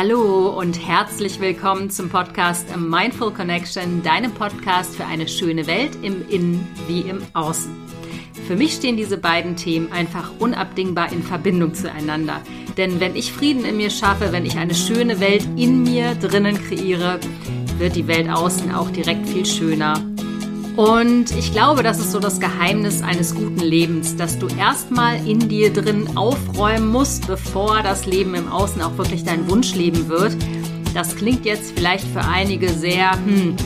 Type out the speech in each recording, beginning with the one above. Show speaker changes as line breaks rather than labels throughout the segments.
Hallo und herzlich willkommen zum Podcast Mindful Connection, deinem Podcast für eine schöne Welt im Innen wie im Außen. Für mich stehen diese beiden Themen einfach unabdingbar in Verbindung zueinander. Denn wenn ich Frieden in mir schaffe, wenn ich eine schöne Welt in mir drinnen kreiere, wird die Welt außen auch direkt viel schöner und ich glaube, das ist so das Geheimnis eines guten Lebens, dass du erstmal in dir drin aufräumen musst, bevor das Leben im Außen auch wirklich dein Wunschleben wird. Das klingt jetzt vielleicht für einige sehr hm,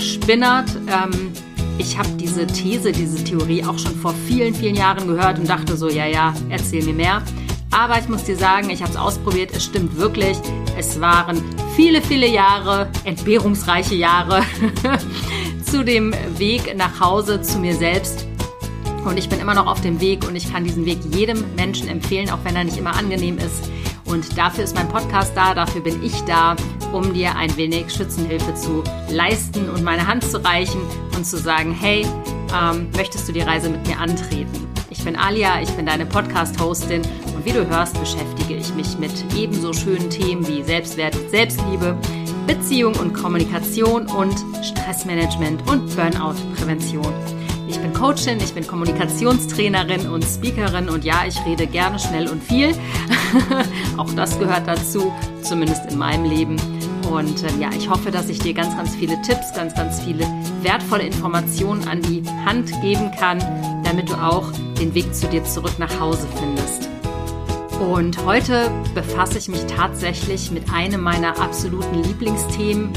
spinnert. Ähm, ich habe diese These, diese Theorie auch schon vor vielen, vielen Jahren gehört und dachte so, ja, ja, erzähl mir mehr. Aber ich muss dir sagen, ich habe es ausprobiert, es stimmt wirklich. Es waren viele, viele Jahre, entbehrungsreiche Jahre zu dem Weg nach Hause zu mir selbst. Und ich bin immer noch auf dem Weg und ich kann diesen Weg jedem Menschen empfehlen, auch wenn er nicht immer angenehm ist. Und dafür ist mein Podcast da, dafür bin ich da, um dir ein wenig Schützenhilfe zu leisten und meine Hand zu reichen und zu sagen, hey, ähm, möchtest du die Reise mit mir antreten? Ich bin Alia, ich bin deine Podcast-Hostin und wie du hörst, beschäftige ich mich mit ebenso schönen Themen wie Selbstwert, Selbstliebe, Beziehung und Kommunikation und Stressmanagement und Burnout-Prävention. Ich bin Coachin, ich bin Kommunikationstrainerin und Speakerin und ja, ich rede gerne schnell und viel. Auch das gehört dazu, zumindest in meinem Leben. Und äh, ja, ich hoffe, dass ich dir ganz, ganz viele Tipps, ganz, ganz viele wertvolle Informationen an die Hand geben kann, damit du auch den Weg zu dir zurück nach Hause findest. Und heute befasse ich mich tatsächlich mit einem meiner absoluten Lieblingsthemen.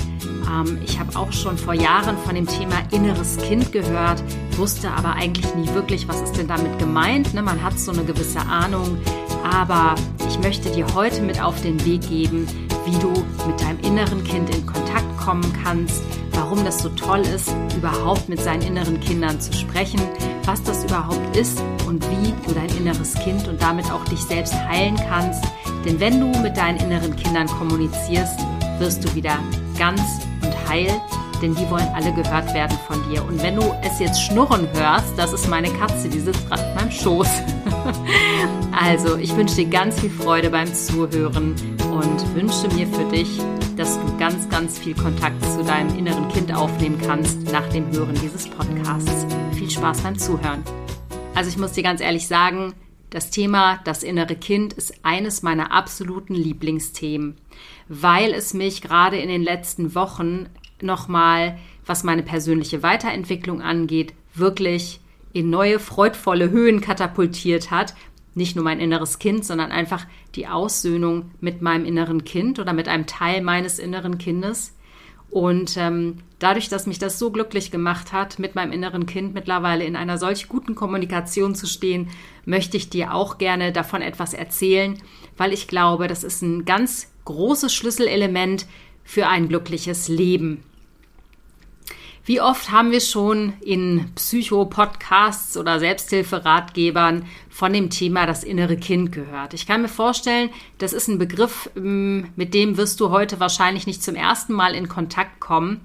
Ähm, ich habe auch schon vor Jahren von dem Thema inneres Kind gehört, wusste aber eigentlich nie wirklich, was ist denn damit gemeint. Ne? Man hat so eine gewisse Ahnung, aber ich möchte dir heute mit auf den Weg geben, wie du mit deinem inneren Kind in Kontakt kommen kannst, warum das so toll ist, überhaupt mit seinen inneren Kindern zu sprechen, was das überhaupt ist und wie du dein inneres Kind und damit auch dich selbst heilen kannst. Denn wenn du mit deinen inneren Kindern kommunizierst, wirst du wieder ganz und heil, denn die wollen alle gehört werden von dir. Und wenn du es jetzt schnurren hörst, das ist meine Katze, die sitzt gerade in meinem Schoß. also, ich wünsche dir ganz viel Freude beim Zuhören und wünsche mir für dich, dass du ganz, ganz viel Kontakt zu deinem inneren Kind aufnehmen kannst nach dem Hören dieses Podcasts. Viel Spaß beim Zuhören. Also ich muss dir ganz ehrlich sagen, das Thema das innere Kind ist eines meiner absoluten Lieblingsthemen, weil es mich gerade in den letzten Wochen nochmal, was meine persönliche Weiterentwicklung angeht, wirklich in neue, freudvolle Höhen katapultiert hat. Nicht nur mein inneres Kind, sondern einfach die Aussöhnung mit meinem inneren Kind oder mit einem Teil meines inneren Kindes. Und ähm, dadurch, dass mich das so glücklich gemacht hat, mit meinem inneren Kind mittlerweile in einer solch guten Kommunikation zu stehen, möchte ich dir auch gerne davon etwas erzählen, weil ich glaube, das ist ein ganz großes Schlüsselelement für ein glückliches Leben. Wie oft haben wir schon in Psycho-Podcasts oder Selbsthilferatgebern von dem Thema das innere Kind gehört? Ich kann mir vorstellen, das ist ein Begriff, ähm, mit dem wirst du heute wahrscheinlich nicht zum ersten Mal in Kontakt kommen.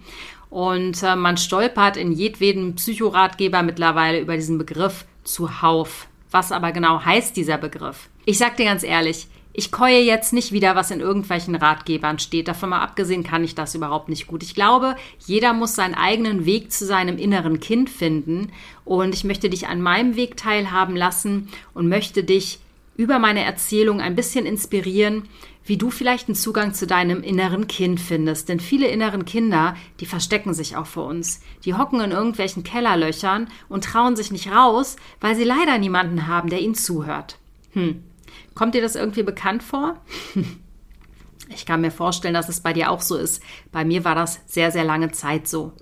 Und äh, man stolpert in jedweden Psychoratgeber mittlerweile über diesen Begriff zuhauf. Was aber genau heißt dieser Begriff? Ich sag dir ganz ehrlich, ich keue jetzt nicht wieder, was in irgendwelchen Ratgebern steht. Davon mal abgesehen kann ich das überhaupt nicht gut. Ich glaube, jeder muss seinen eigenen Weg zu seinem inneren Kind finden. Und ich möchte dich an meinem Weg teilhaben lassen und möchte dich über meine Erzählung ein bisschen inspirieren, wie du vielleicht einen Zugang zu deinem inneren Kind findest. Denn viele inneren Kinder, die verstecken sich auch vor uns. Die hocken in irgendwelchen Kellerlöchern und trauen sich nicht raus, weil sie leider niemanden haben, der ihnen zuhört. Hm. Kommt dir das irgendwie bekannt vor? Ich kann mir vorstellen, dass es bei dir auch so ist. Bei mir war das sehr, sehr lange Zeit so.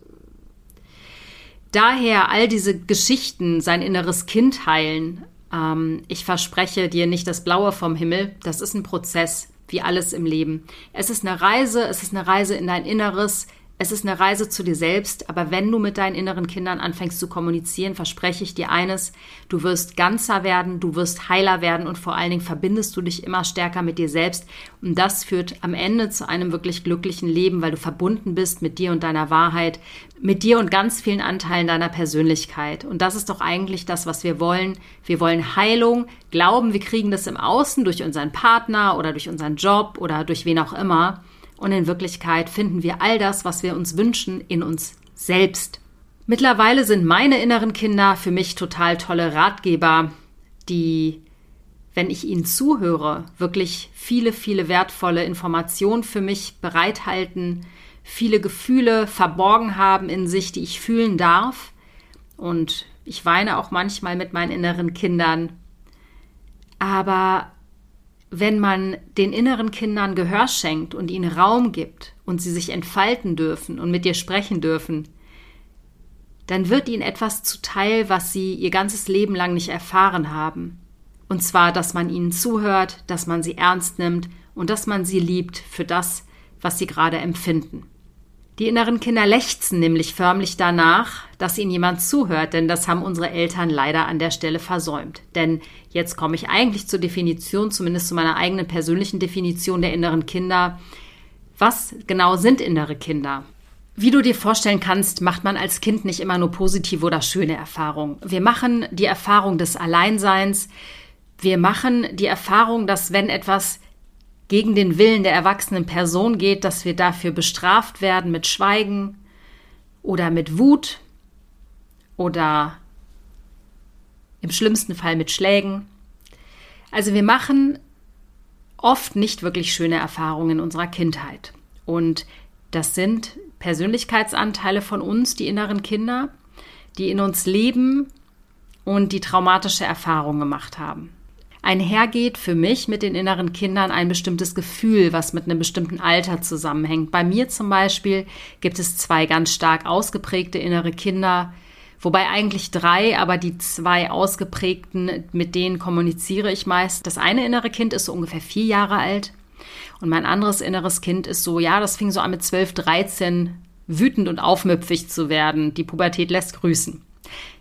Daher all diese Geschichten, sein inneres Kind heilen. Ähm, ich verspreche dir nicht das Blaue vom Himmel. Das ist ein Prozess, wie alles im Leben. Es ist eine Reise, es ist eine Reise in dein Inneres, es ist eine Reise zu dir selbst, aber wenn du mit deinen inneren Kindern anfängst zu kommunizieren, verspreche ich dir eines, du wirst ganzer werden, du wirst heiler werden und vor allen Dingen verbindest du dich immer stärker mit dir selbst und das führt am Ende zu einem wirklich glücklichen Leben, weil du verbunden bist mit dir und deiner Wahrheit, mit dir und ganz vielen Anteilen deiner Persönlichkeit und das ist doch eigentlich das, was wir wollen. Wir wollen Heilung, glauben, wir kriegen das im Außen durch unseren Partner oder durch unseren Job oder durch wen auch immer. Und in Wirklichkeit finden wir all das, was wir uns wünschen, in uns selbst. Mittlerweile sind meine inneren Kinder für mich total tolle Ratgeber, die, wenn ich ihnen zuhöre, wirklich viele, viele wertvolle Informationen für mich bereithalten, viele Gefühle verborgen haben in sich, die ich fühlen darf. Und ich weine auch manchmal mit meinen inneren Kindern. Aber wenn man den inneren Kindern Gehör schenkt und ihnen Raum gibt und sie sich entfalten dürfen und mit dir sprechen dürfen, dann wird ihnen etwas zuteil, was sie ihr ganzes Leben lang nicht erfahren haben. Und zwar, dass man ihnen zuhört, dass man sie ernst nimmt und dass man sie liebt für das, was sie gerade empfinden. Die inneren Kinder lechzen nämlich förmlich danach, dass ihnen jemand zuhört, denn das haben unsere Eltern leider an der Stelle versäumt. Denn jetzt komme ich eigentlich zur Definition, zumindest zu meiner eigenen persönlichen Definition der inneren Kinder. Was genau sind innere Kinder? Wie du dir vorstellen kannst, macht man als Kind nicht immer nur positive oder schöne Erfahrungen. Wir machen die Erfahrung des Alleinseins. Wir machen die Erfahrung, dass wenn etwas gegen den Willen der erwachsenen Person geht, dass wir dafür bestraft werden mit Schweigen oder mit Wut oder im schlimmsten Fall mit Schlägen. Also wir machen oft nicht wirklich schöne Erfahrungen in unserer Kindheit. Und das sind Persönlichkeitsanteile von uns, die inneren Kinder, die in uns leben und die traumatische Erfahrungen gemacht haben einhergeht für mich mit den inneren Kindern ein bestimmtes Gefühl, was mit einem bestimmten Alter zusammenhängt. Bei mir zum Beispiel gibt es zwei ganz stark ausgeprägte innere Kinder, wobei eigentlich drei, aber die zwei ausgeprägten, mit denen kommuniziere ich meist. Das eine innere Kind ist so ungefähr vier Jahre alt und mein anderes inneres Kind ist so, ja, das fing so an mit zwölf, dreizehn wütend und aufmüpfig zu werden. Die Pubertät lässt grüßen.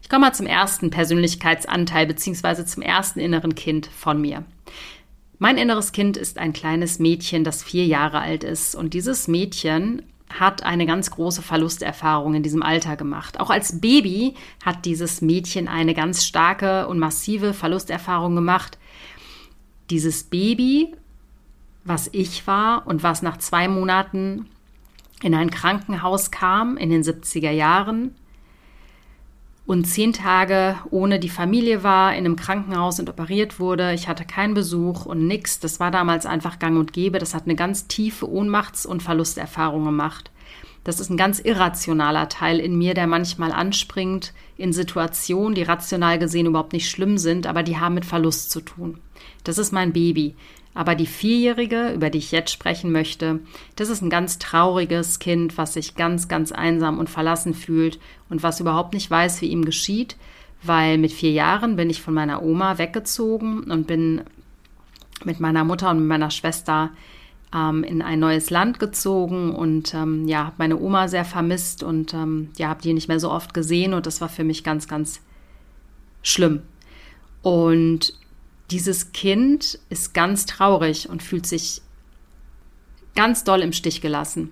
Ich komme mal zum ersten Persönlichkeitsanteil beziehungsweise zum ersten inneren Kind von mir. Mein inneres Kind ist ein kleines Mädchen, das vier Jahre alt ist. Und dieses Mädchen hat eine ganz große Verlusterfahrung in diesem Alter gemacht. Auch als Baby hat dieses Mädchen eine ganz starke und massive Verlusterfahrung gemacht. Dieses Baby, was ich war und was nach zwei Monaten in ein Krankenhaus kam in den 70er Jahren, und zehn Tage ohne die Familie war, in einem Krankenhaus und operiert wurde. Ich hatte keinen Besuch und nix. Das war damals einfach gang und gäbe. Das hat eine ganz tiefe Ohnmachts- und Verlusterfahrung gemacht. Das ist ein ganz irrationaler Teil in mir, der manchmal anspringt in Situationen, die rational gesehen überhaupt nicht schlimm sind, aber die haben mit Verlust zu tun. Das ist mein Baby. Aber die Vierjährige, über die ich jetzt sprechen möchte, das ist ein ganz trauriges Kind, was sich ganz, ganz einsam und verlassen fühlt und was überhaupt nicht weiß, wie ihm geschieht, weil mit vier Jahren bin ich von meiner Oma weggezogen und bin mit meiner Mutter und meiner Schwester ähm, in ein neues Land gezogen und ähm, ja, habe meine Oma sehr vermisst und ähm, ja, habe die nicht mehr so oft gesehen und das war für mich ganz, ganz schlimm. Und dieses Kind ist ganz traurig und fühlt sich ganz doll im Stich gelassen.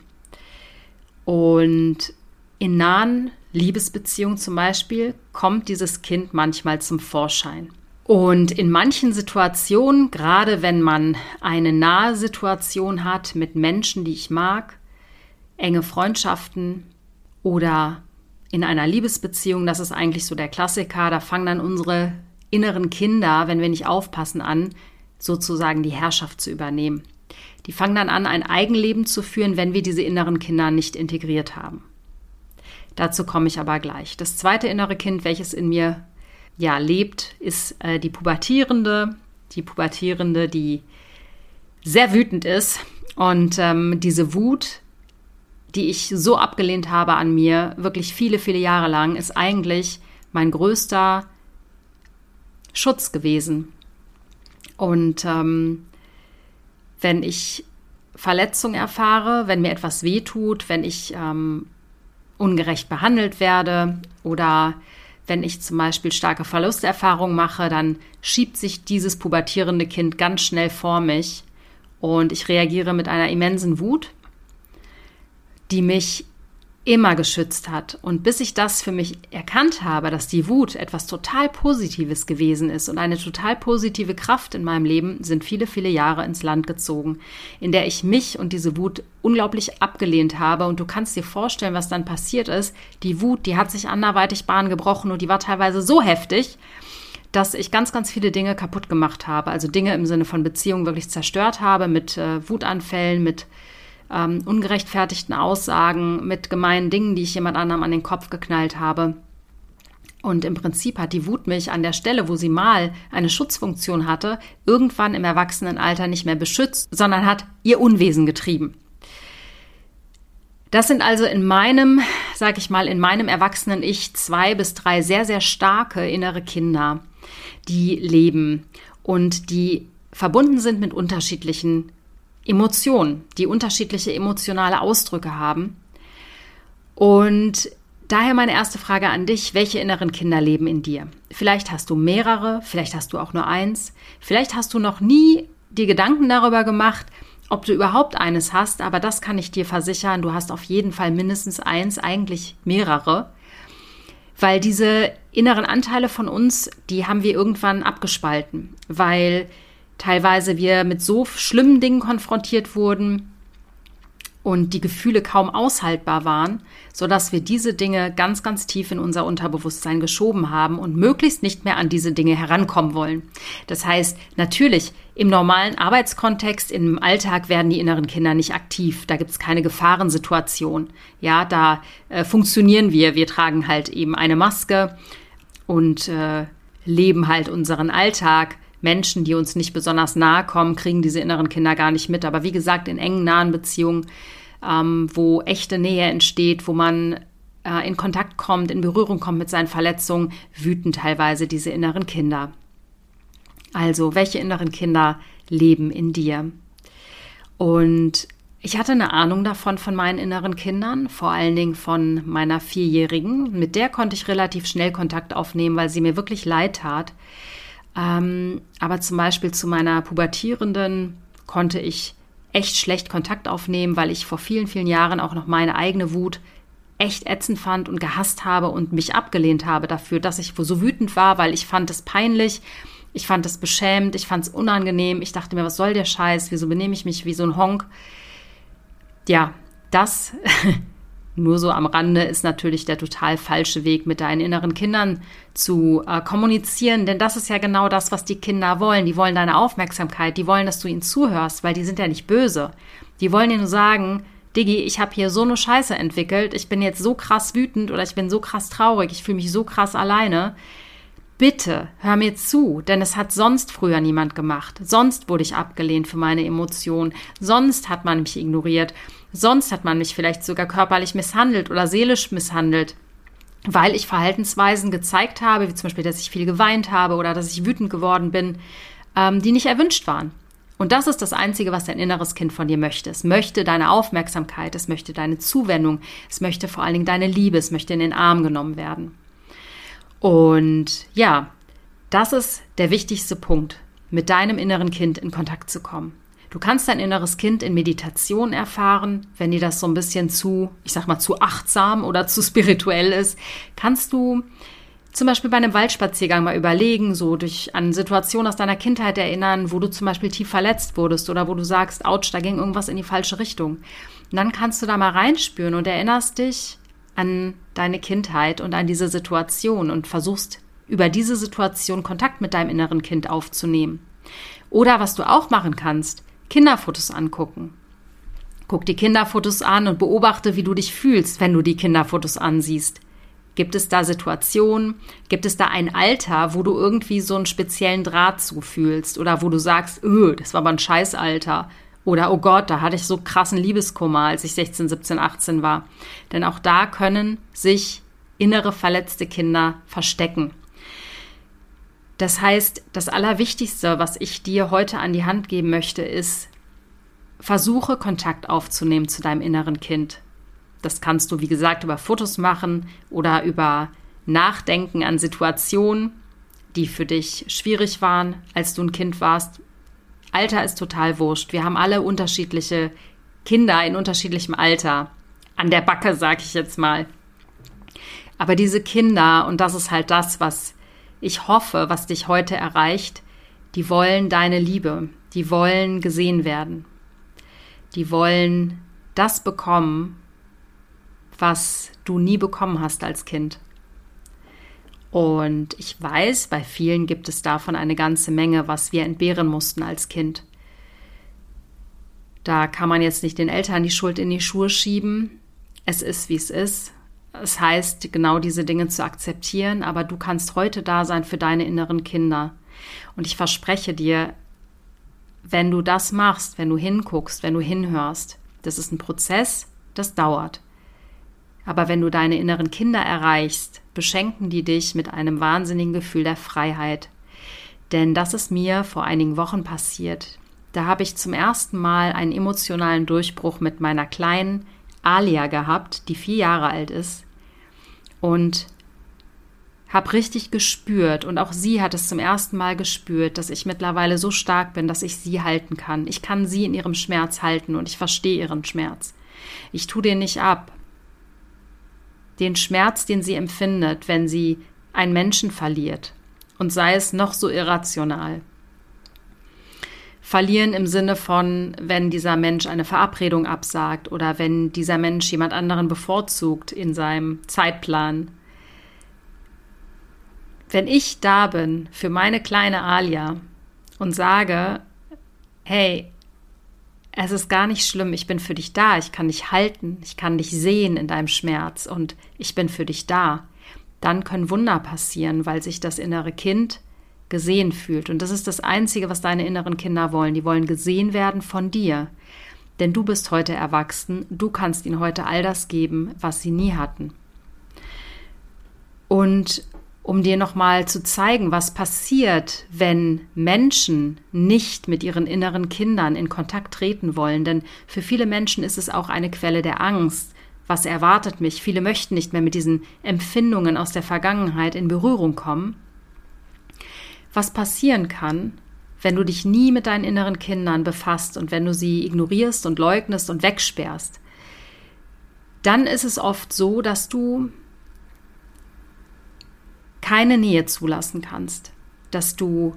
Und in nahen Liebesbeziehungen zum Beispiel kommt dieses Kind manchmal zum Vorschein. Und in manchen Situationen, gerade wenn man eine nahe Situation hat mit Menschen, die ich mag, enge Freundschaften oder in einer Liebesbeziehung, das ist eigentlich so der Klassiker, da fangen dann unsere inneren Kinder, wenn wir nicht aufpassen, an, sozusagen die Herrschaft zu übernehmen. Die fangen dann an, ein Eigenleben zu führen, wenn wir diese inneren Kinder nicht integriert haben. Dazu komme ich aber gleich. Das zweite innere Kind, welches in mir ja lebt, ist äh, die Pubertierende. Die Pubertierende, die sehr wütend ist. Und ähm, diese Wut, die ich so abgelehnt habe an mir, wirklich viele, viele Jahre lang, ist eigentlich mein größter Schutz gewesen. Und ähm, wenn ich Verletzung erfahre, wenn mir etwas wehtut, wenn ich ähm, ungerecht behandelt werde oder wenn ich zum Beispiel starke Verlusterfahrungen mache, dann schiebt sich dieses pubertierende Kind ganz schnell vor mich und ich reagiere mit einer immensen Wut, die mich immer geschützt hat. Und bis ich das für mich erkannt habe, dass die Wut etwas total Positives gewesen ist und eine total positive Kraft in meinem Leben, sind viele, viele Jahre ins Land gezogen, in der ich mich und diese Wut unglaublich abgelehnt habe. Und du kannst dir vorstellen, was dann passiert ist. Die Wut, die hat sich anderweitig Bahn gebrochen und die war teilweise so heftig, dass ich ganz, ganz viele Dinge kaputt gemacht habe. Also Dinge im Sinne von Beziehungen wirklich zerstört habe, mit äh, Wutanfällen, mit ähm, ungerechtfertigten Aussagen, mit gemeinen Dingen, die ich jemand anderem an den Kopf geknallt habe. Und im Prinzip hat die Wut mich an der Stelle, wo sie mal eine Schutzfunktion hatte, irgendwann im Erwachsenenalter nicht mehr beschützt, sondern hat ihr Unwesen getrieben. Das sind also in meinem, sag ich mal, in meinem erwachsenen Ich zwei bis drei sehr, sehr starke innere Kinder, die leben und die verbunden sind mit unterschiedlichen Emotionen, die unterschiedliche emotionale Ausdrücke haben. Und daher meine erste Frage an dich, welche inneren Kinder leben in dir? Vielleicht hast du mehrere, vielleicht hast du auch nur eins, vielleicht hast du noch nie die Gedanken darüber gemacht, ob du überhaupt eines hast, aber das kann ich dir versichern, du hast auf jeden Fall mindestens eins, eigentlich mehrere, weil diese inneren Anteile von uns, die haben wir irgendwann abgespalten, weil teilweise wir mit so schlimmen Dingen konfrontiert wurden und die Gefühle kaum aushaltbar waren, sodass wir diese Dinge ganz, ganz tief in unser Unterbewusstsein geschoben haben und möglichst nicht mehr an diese Dinge herankommen wollen. Das heißt, natürlich, im normalen Arbeitskontext, im Alltag werden die inneren Kinder nicht aktiv. Da gibt es keine Gefahrensituation. Ja, da äh, funktionieren wir. Wir tragen halt eben eine Maske und äh, leben halt unseren Alltag. Menschen, die uns nicht besonders nahe kommen, kriegen diese inneren Kinder gar nicht mit. Aber wie gesagt, in engen, nahen Beziehungen, ähm, wo echte Nähe entsteht, wo man äh, in Kontakt kommt, in Berührung kommt mit seinen Verletzungen, wüten teilweise diese inneren Kinder. Also, welche inneren Kinder leben in dir? Und ich hatte eine Ahnung davon von meinen inneren Kindern, vor allen Dingen von meiner Vierjährigen. Mit der konnte ich relativ schnell Kontakt aufnehmen, weil sie mir wirklich leid tat. Ähm, aber zum Beispiel zu meiner Pubertierenden konnte ich echt schlecht Kontakt aufnehmen, weil ich vor vielen, vielen Jahren auch noch meine eigene Wut echt ätzend fand und gehasst habe und mich abgelehnt habe dafür, dass ich so wütend war, weil ich fand es peinlich, ich fand es beschämt, ich fand es unangenehm, ich dachte mir, was soll der Scheiß, wieso benehme ich mich wie so ein Honk? Ja, das Nur so am Rande ist natürlich der total falsche Weg, mit deinen inneren Kindern zu äh, kommunizieren, denn das ist ja genau das, was die Kinder wollen. Die wollen deine Aufmerksamkeit, die wollen, dass du ihnen zuhörst, weil die sind ja nicht böse. Die wollen dir nur sagen, Diggi, ich habe hier so eine Scheiße entwickelt, ich bin jetzt so krass wütend oder ich bin so krass traurig, ich fühle mich so krass alleine. Bitte, hör mir zu, denn es hat sonst früher niemand gemacht. Sonst wurde ich abgelehnt für meine Emotionen. Sonst hat man mich ignoriert. Sonst hat man mich vielleicht sogar körperlich misshandelt oder seelisch misshandelt, weil ich Verhaltensweisen gezeigt habe, wie zum Beispiel, dass ich viel geweint habe oder dass ich wütend geworden bin, ähm, die nicht erwünscht waren. Und das ist das Einzige, was dein inneres Kind von dir möchte. Es möchte deine Aufmerksamkeit, es möchte deine Zuwendung, es möchte vor allen Dingen deine Liebe, es möchte in den Arm genommen werden. Und ja, das ist der wichtigste Punkt, mit deinem inneren Kind in Kontakt zu kommen. Du kannst dein inneres Kind in Meditation erfahren, wenn dir das so ein bisschen zu, ich sag mal, zu achtsam oder zu spirituell ist, kannst du zum Beispiel bei einem Waldspaziergang mal überlegen, so durch an Situationen aus deiner Kindheit erinnern, wo du zum Beispiel tief verletzt wurdest oder wo du sagst, ouch, da ging irgendwas in die falsche Richtung. Und dann kannst du da mal reinspüren und erinnerst dich an deine Kindheit und an diese Situation und versuchst über diese Situation Kontakt mit deinem inneren Kind aufzunehmen. Oder was du auch machen kannst, Kinderfotos angucken. Guck die Kinderfotos an und beobachte, wie du dich fühlst, wenn du die Kinderfotos ansiehst. Gibt es da Situationen? Gibt es da ein Alter, wo du irgendwie so einen speziellen Draht zufühlst? Oder wo du sagst, öh, das war aber ein Scheißalter. Oder, oh Gott, da hatte ich so krassen Liebeskummer, als ich 16, 17, 18 war. Denn auch da können sich innere verletzte Kinder verstecken. Das heißt, das Allerwichtigste, was ich dir heute an die Hand geben möchte, ist, versuche Kontakt aufzunehmen zu deinem inneren Kind. Das kannst du, wie gesagt, über Fotos machen oder über Nachdenken an Situationen, die für dich schwierig waren, als du ein Kind warst. Alter ist total wurscht. Wir haben alle unterschiedliche Kinder in unterschiedlichem Alter. An der Backe, sag ich jetzt mal. Aber diese Kinder, und das ist halt das, was ich hoffe, was dich heute erreicht, die wollen deine Liebe, die wollen gesehen werden, die wollen das bekommen, was du nie bekommen hast als Kind. Und ich weiß, bei vielen gibt es davon eine ganze Menge, was wir entbehren mussten als Kind. Da kann man jetzt nicht den Eltern die Schuld in die Schuhe schieben. Es ist, wie es ist. Es heißt, genau diese Dinge zu akzeptieren, aber du kannst heute da sein für deine inneren Kinder. Und ich verspreche dir, wenn du das machst, wenn du hinguckst, wenn du hinhörst, das ist ein Prozess, das dauert. Aber wenn du deine inneren Kinder erreichst, beschenken die dich mit einem wahnsinnigen Gefühl der Freiheit. Denn das ist mir vor einigen Wochen passiert. Da habe ich zum ersten Mal einen emotionalen Durchbruch mit meiner kleinen Alia gehabt, die vier Jahre alt ist. Und habe richtig gespürt und auch sie hat es zum ersten Mal gespürt, dass ich mittlerweile so stark bin, dass ich sie halten kann. Ich kann sie in ihrem Schmerz halten und ich verstehe ihren Schmerz. Ich tue den nicht ab, den Schmerz, den sie empfindet, wenn sie einen Menschen verliert, und sei es noch so irrational. Verlieren im Sinne von, wenn dieser Mensch eine Verabredung absagt oder wenn dieser Mensch jemand anderen bevorzugt in seinem Zeitplan. Wenn ich da bin für meine kleine Alia und sage, hey, es ist gar nicht schlimm, ich bin für dich da, ich kann dich halten, ich kann dich sehen in deinem Schmerz und ich bin für dich da. Dann können Wunder passieren, weil sich das innere Kind gesehen fühlt. Und das ist das Einzige, was deine inneren Kinder wollen. Die wollen gesehen werden von dir. Denn du bist heute erwachsen, du kannst ihnen heute all das geben, was sie nie hatten. Und um dir nochmal zu zeigen, was passiert, wenn Menschen nicht mit ihren inneren Kindern in Kontakt treten wollen. Denn für viele Menschen ist es auch eine Quelle der Angst. Was erwartet mich? Viele möchten nicht mehr mit diesen Empfindungen aus der Vergangenheit in Berührung kommen. Was passieren kann, wenn du dich nie mit deinen inneren Kindern befasst und wenn du sie ignorierst und leugnest und wegsperrst, dann ist es oft so, dass du keine Nähe zulassen kannst, dass du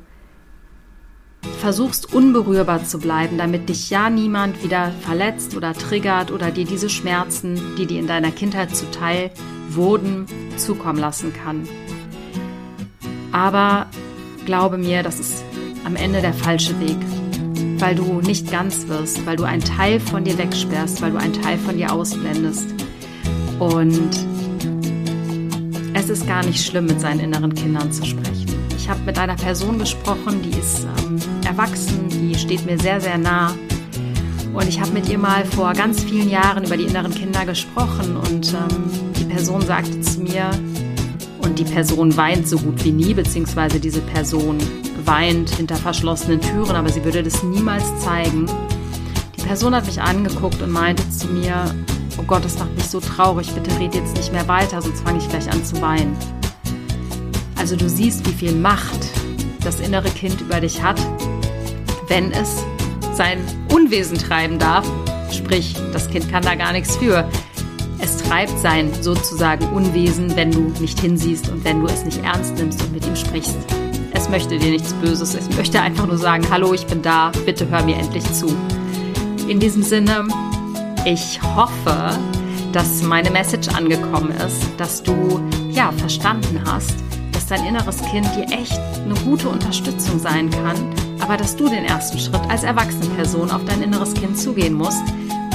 versuchst unberührbar zu bleiben, damit dich ja niemand wieder verletzt oder triggert oder dir diese Schmerzen, die dir in deiner Kindheit zuteil wurden, zukommen lassen kann. Aber glaube mir, das ist am Ende der falsche Weg, weil du nicht ganz wirst, weil du einen Teil von dir wegsperrst, weil du einen Teil von dir ausblendest. Und es ist gar nicht schlimm, mit seinen inneren Kindern zu sprechen. Ich habe mit einer Person gesprochen, die ist ähm, erwachsen, die steht mir sehr, sehr nah. Und ich habe mit ihr mal vor ganz vielen Jahren über die inneren Kinder gesprochen und ähm, die Person sagte zu mir, die Person weint so gut wie nie, beziehungsweise diese Person weint hinter verschlossenen Türen, aber sie würde das niemals zeigen. Die Person hat mich angeguckt und meinte zu mir, oh Gott, das macht mich so traurig, bitte red jetzt nicht mehr weiter, sonst fange ich gleich an zu weinen. Also du siehst, wie viel Macht das innere Kind über dich hat, wenn es sein Unwesen treiben darf. Sprich, das Kind kann da gar nichts für. Treibt sein sozusagen Unwesen, wenn du nicht hinsiehst und wenn du es nicht ernst nimmst und mit ihm sprichst. Es möchte dir nichts Böses, es möchte einfach nur sagen, hallo, ich bin da, bitte hör mir endlich zu. In diesem Sinne, ich hoffe, dass meine Message angekommen ist, dass du ja verstanden hast, dass dein inneres Kind dir echt eine gute Unterstützung sein kann, aber dass du den ersten Schritt als erwachsene Person auf dein inneres Kind zugehen musst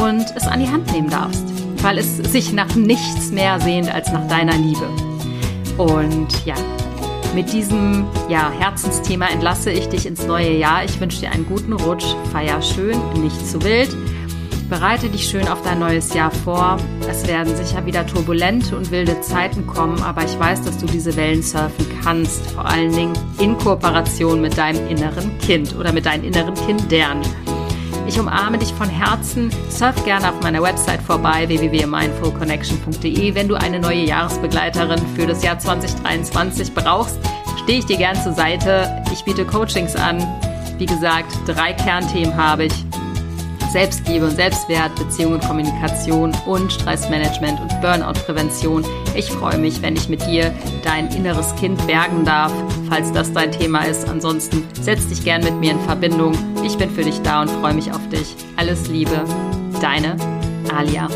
und es an die Hand nehmen darfst, weil es sich nach nichts mehr sehnt als nach deiner Liebe. Und ja, mit diesem ja, Herzensthema entlasse ich dich ins neue Jahr. Ich wünsche dir einen guten Rutsch, feier schön, nicht zu wild Bereite dich schön auf dein neues Jahr vor. Es werden sicher wieder turbulente und wilde Zeiten kommen, aber ich weiß, dass du diese Wellen surfen kannst, vor allen Dingen in Kooperation mit deinem inneren Kind oder mit deinen inneren Kindern. Ich umarme dich von Herzen. Surf gerne auf meiner Website vorbei www.mindfulconnection.de. Wenn du eine neue Jahresbegleiterin für das Jahr 2023 brauchst, stehe ich dir gern zur Seite. Ich biete Coachings an. Wie gesagt, drei Kernthemen habe ich. Selbstliebe und Selbstwert, Beziehung und Kommunikation und Stressmanagement und Burnout-Prävention. Ich freue mich, wenn ich mit dir dein inneres Kind bergen darf, falls das dein Thema ist. Ansonsten setz dich gern mit mir in Verbindung. Ich bin für dich da und freue mich auf dich. Alles Liebe, deine Alia.